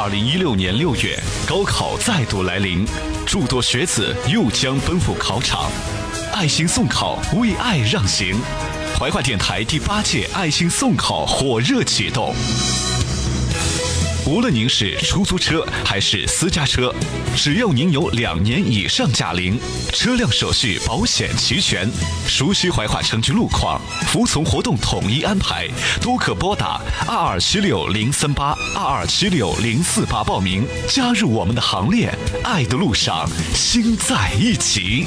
二零一六年六月，高考再度来临，诸多学子又将奔赴考场，爱心送考，为爱让行。怀化电台第八届爱心送考火热启动。无论您是出租车还是私家车，只要您有两年以上驾龄，车辆手续保险齐全，熟悉怀化城区路况，服从活动统一安排，都可拨打二二七六零三八二二七六零四八报名，加入我们的行列。爱的路上，心在一起。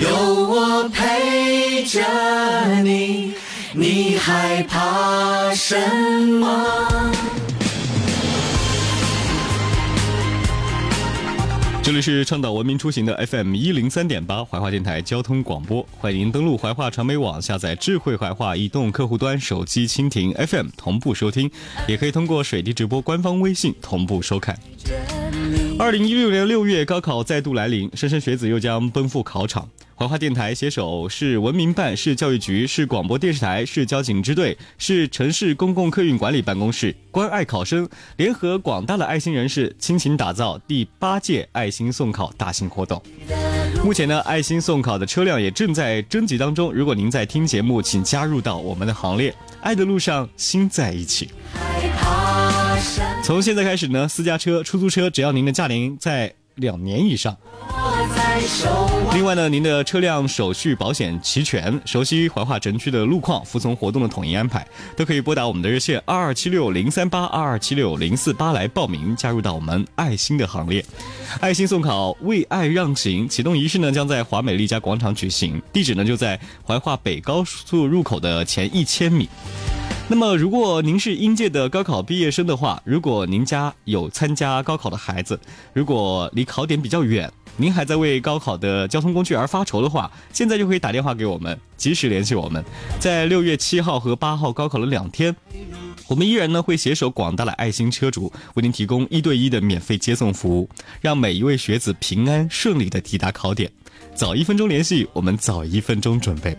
有我陪着你。你害怕什么？这里是倡导文明出行的 FM 一零三点八怀化电台交通广播，欢迎您登录怀化传媒网，下载智慧怀化移动客户端手机蜻蜓 FM 同步收听，也可以通过水滴直播官方微信同步收看。二零一六年六月，高考再度来临，莘莘学子又将奔赴考场。怀化电台携手市文明办、市教育局、市广播电视台、市交警支队、市城市公共客运管理办公室，关爱考生，联合广大的爱心人士，倾情打造第八届爱心送考大型活动。目前呢，爱心送考的车辆也正在征集当中。如果您在听节目，请加入到我们的行列。爱的路上，心在一起。从现在开始呢，私家车、出租车，只要您的驾龄在两年以上。另外呢，您的车辆手续保险齐全，熟悉怀化城区的路况，服从活动的统一安排，都可以拨打我们的热线二二七六零三八二二七六零四八来报名，加入到我们爱心的行列。爱心送考，为爱让行，启动仪式呢将在华美丽家广场举行，地址呢就在怀化北高速入口的前一千米。那么，如果您是应届的高考毕业生的话，如果您家有参加高考的孩子，如果离考点比较远，您还在为高考的交通工具而发愁的话，现在就可以打电话给我们，及时联系我们。在六月七号和八号高考的两天，我们依然呢会携手广大的爱心车主，为您提供一对一的免费接送服务，让每一位学子平安顺利的抵达考点。早一分钟联系，我们早一分钟准备。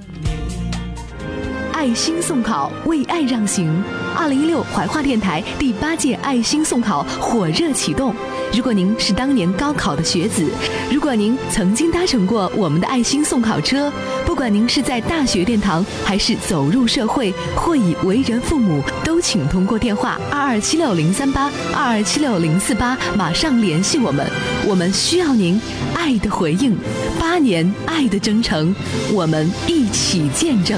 爱心送考，为爱让行。二零一六怀化电台第八届爱心送考火热启动。如果您是当年高考的学子，如果您曾经搭乘过我们的爱心送考车，不管您是在大学殿堂，还是走入社会，或已为人父母，都请通过电话二二七六零三八二二七六零四八马上联系我们。我们需要您爱的回应，八年爱的征程，我们一起见证。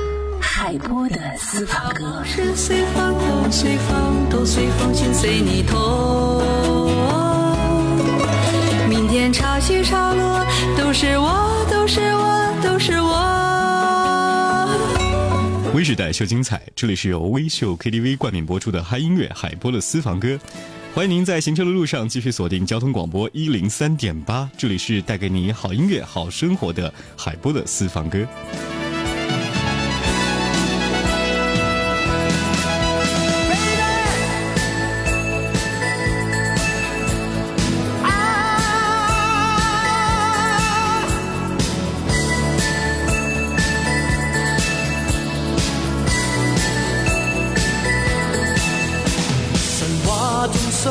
海波的私房歌。是随风都随风都随风心随你痛。明天潮起潮落，都是我，都是我，都是我。微时代秀精彩，这里是由微秀 KTV 冠名播出的嗨音乐海波的私房歌。欢迎您在行车的路上继续锁定交通广播一零三点八，这里是带给你好音乐、好生活的海波的私房歌。遥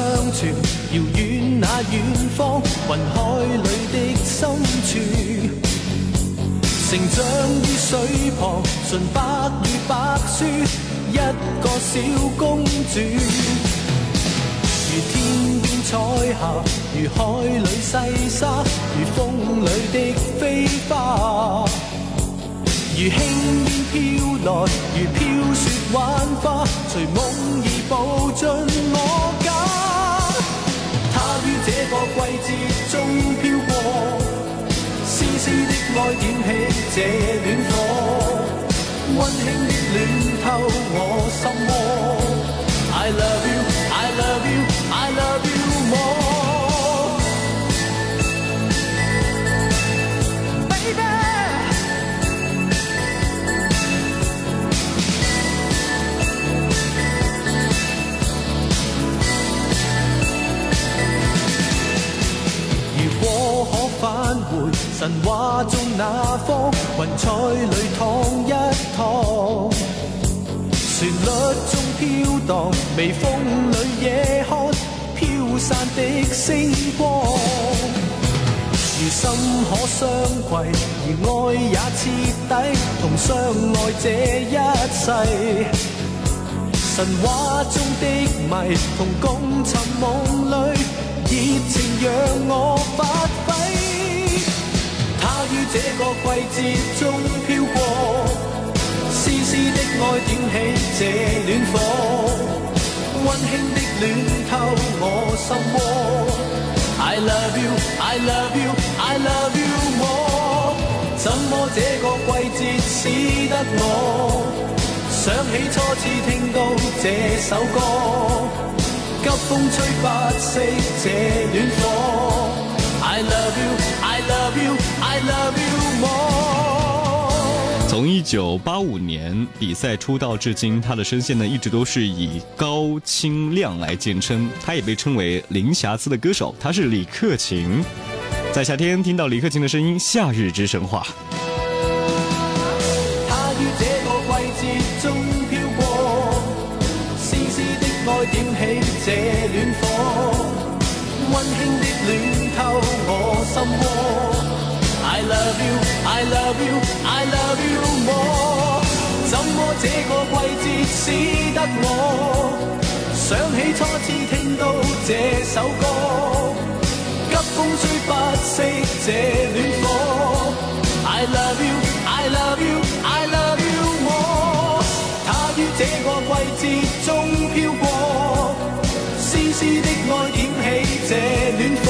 远那远方，云海里的深处，成长于水旁，纯白如白雪，一个小公主。如天边彩霞，如海里细沙，如风里的飞花。如轻烟飘来，如飘雪幻化，随梦儿步进我。这个季节中飘过，丝丝的爱点起这暖火，温馨的暖透我神话中那方云彩里躺一躺，旋律中飘荡，微风里野看飘散的星光。如心可相携，而爱也彻底，同相爱这一世。神话中的迷，同共寻梦里，热情让我发这个季节中飘过，丝丝的爱点起这暖火，温馨的暖透我心窝。I love you, I love you, I love you more。怎么这个季节使得我？想起初次听到这首歌，急风吹不熄这暖火。I love you, I love you, I love you more。从一九八五年比赛出道至今，他的声线呢一直都是以高清亮来见称，他也被称为零瑕疵的歌手。他是李克勤，在夏天听到李克勤的声音，《夏日之神话》。他于这个季节中飘过，丝丝的爱点起这暖火，心窩。I love you, I love you, I love you more。怎么这个季节使得我想起初次听到这首歌，急风吹不熄这暖火。I love you, I love you, I love you more。他于这个季节中飘过，丝丝的爱点起这暖火，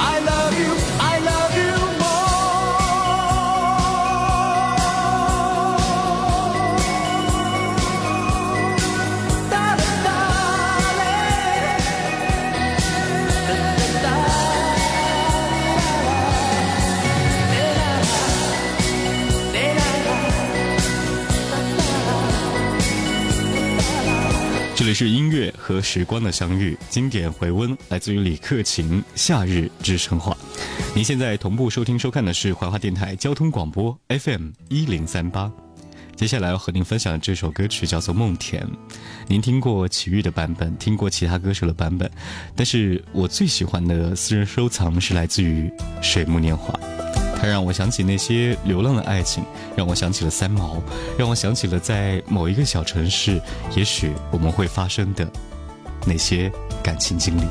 里是音乐和时光的相遇，经典回温，来自于李克勤《夏日之神话》。您现在同步收听收看的是怀化电台交通广播 FM 一零三八。接下来要和您分享的这首歌曲叫做《梦田》，您听过齐豫的版本，听过其他歌手的版本，但是我最喜欢的私人收藏是来自于水木年华。它让我想起那些流浪的爱情，让我想起了三毛，让我想起了在某一个小城市，也许我们会发生的那些感情经历。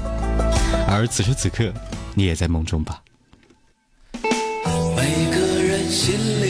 而此时此刻，你也在梦中吧？每个人心里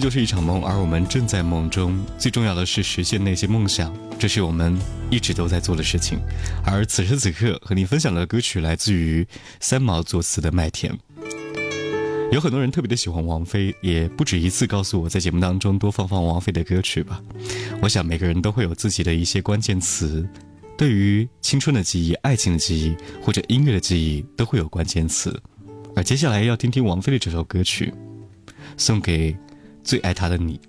就是一场梦，而我们正在梦中。最重要的是实现那些梦想，这是我们一直都在做的事情。而此时此刻和你分享的歌曲来自于三毛作词的《麦田》。有很多人特别的喜欢王菲，也不止一次告诉我在节目当中多放放王菲的歌曲吧。我想每个人都会有自己的一些关键词，对于青春的记忆、爱情的记忆或者音乐的记忆都会有关键词。而接下来要听听王菲的这首歌曲，送给。最爱他的你，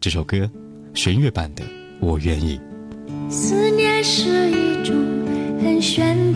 这首歌，弦乐版的《我愿意》。思念是一种很玄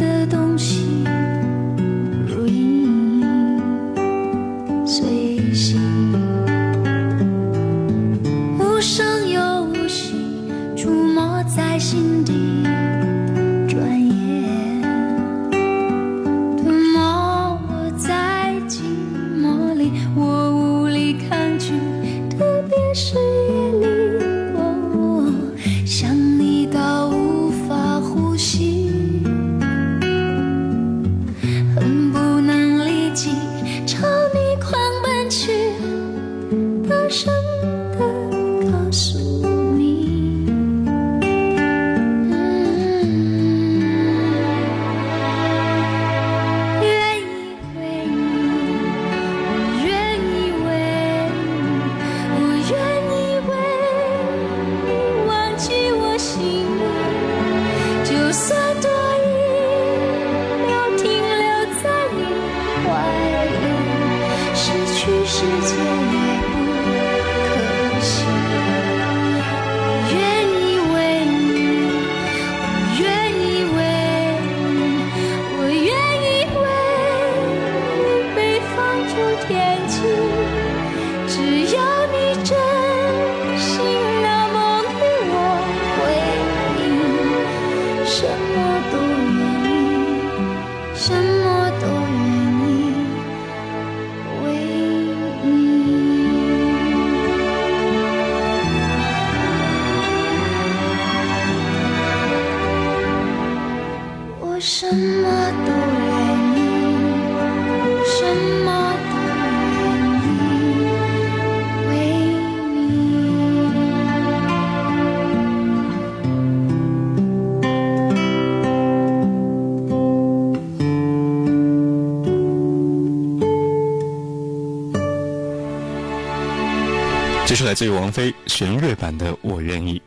这是来自于王菲弦乐版的《我愿意》。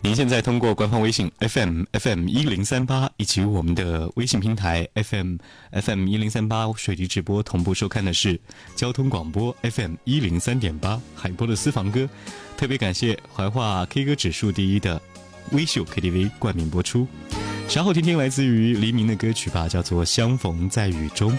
您现在通过官方微信 FM FM 一零三八以及我们的微信平台 FM FM 一零三八水滴直播同步收看的是交通广播 FM 一零三点八海波的私房歌。特别感谢怀化 K 歌指数第一的微秀 KTV 冠名播出。稍后听听来自于黎明的歌曲吧，叫做《相逢在雨中》。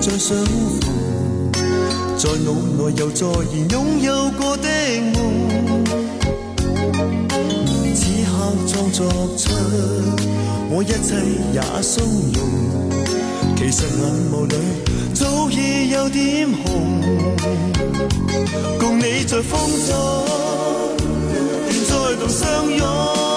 再相逢，在脑内又再现拥有过的梦。此刻装作出我一切也松容，其实眼眸里早已有点红。共你在风中，愿再度相拥。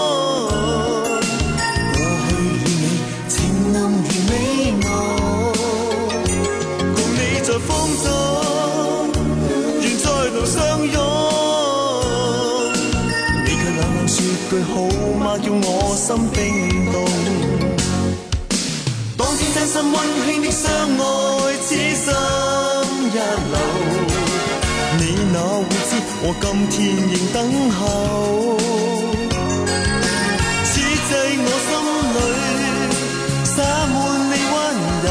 叫我心冰冻。当天真心温馨的相爱，此心一流。你哪会知我今天仍等候？此际我心里洒满你温柔。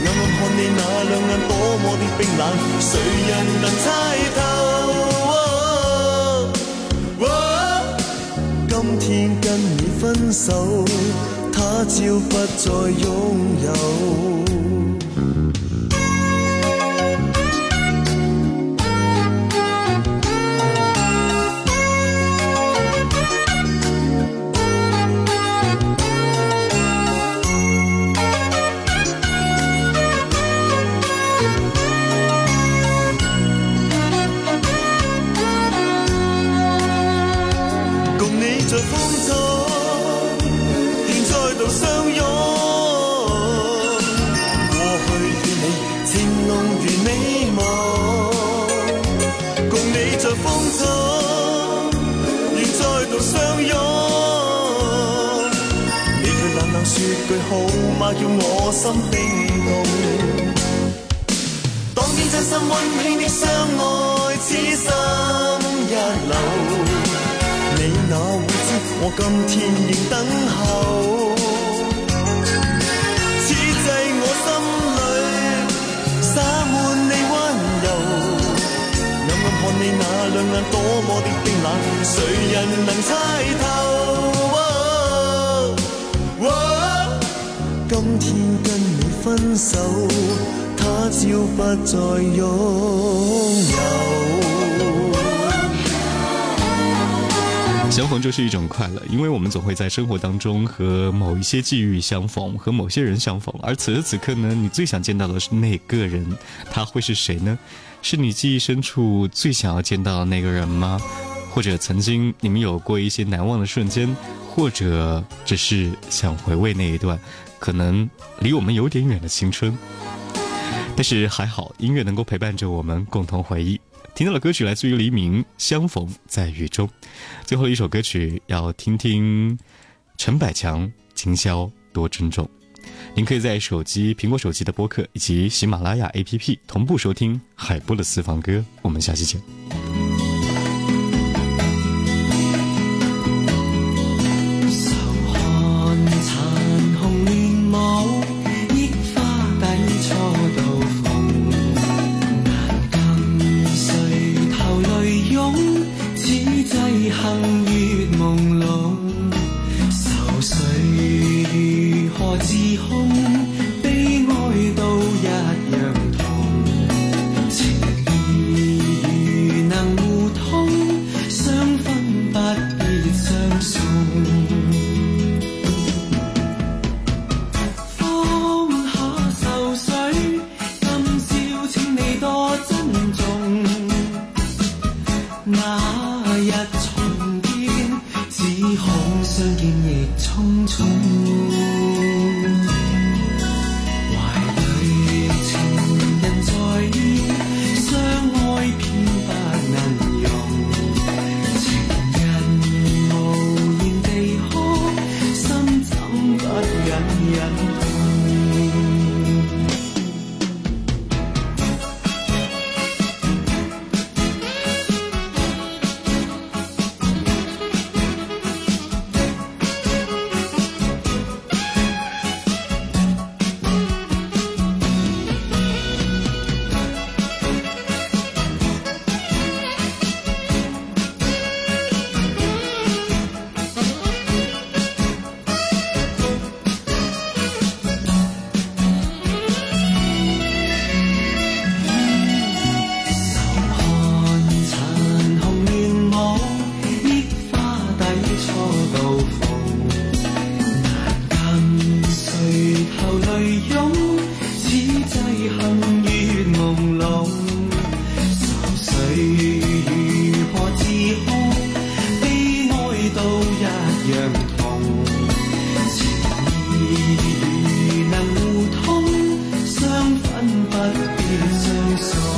暗暗看你那两眼多么的冰冷，谁人能猜透？天跟你分手，他朝不再拥有。爱，此心一流。你哪会知我今天仍等候？此际我心里洒满你温柔，暗暗看你那两眼多么的冰冷，谁人能猜透？今天跟你分手，他朝不再拥有。相逢就是一种快乐，因为我们总会在生活当中和某一些际遇相逢，和某些人相逢。而此时此刻呢，你最想见到的是那个人，他会是谁呢？是你记忆深处最想要见到的那个人吗？或者曾经你们有过一些难忘的瞬间，或者只是想回味那一段。可能离我们有点远的青春，但是还好，音乐能够陪伴着我们共同回忆。听到的歌曲来自于黎明，《相逢在雨中》。最后一首歌曲要听听陈百强《今宵多珍重》。您可以在手机、苹果手机的播客以及喜马拉雅 APP 同步收听海波的私房歌。我们下期见。相见亦匆匆。不必相送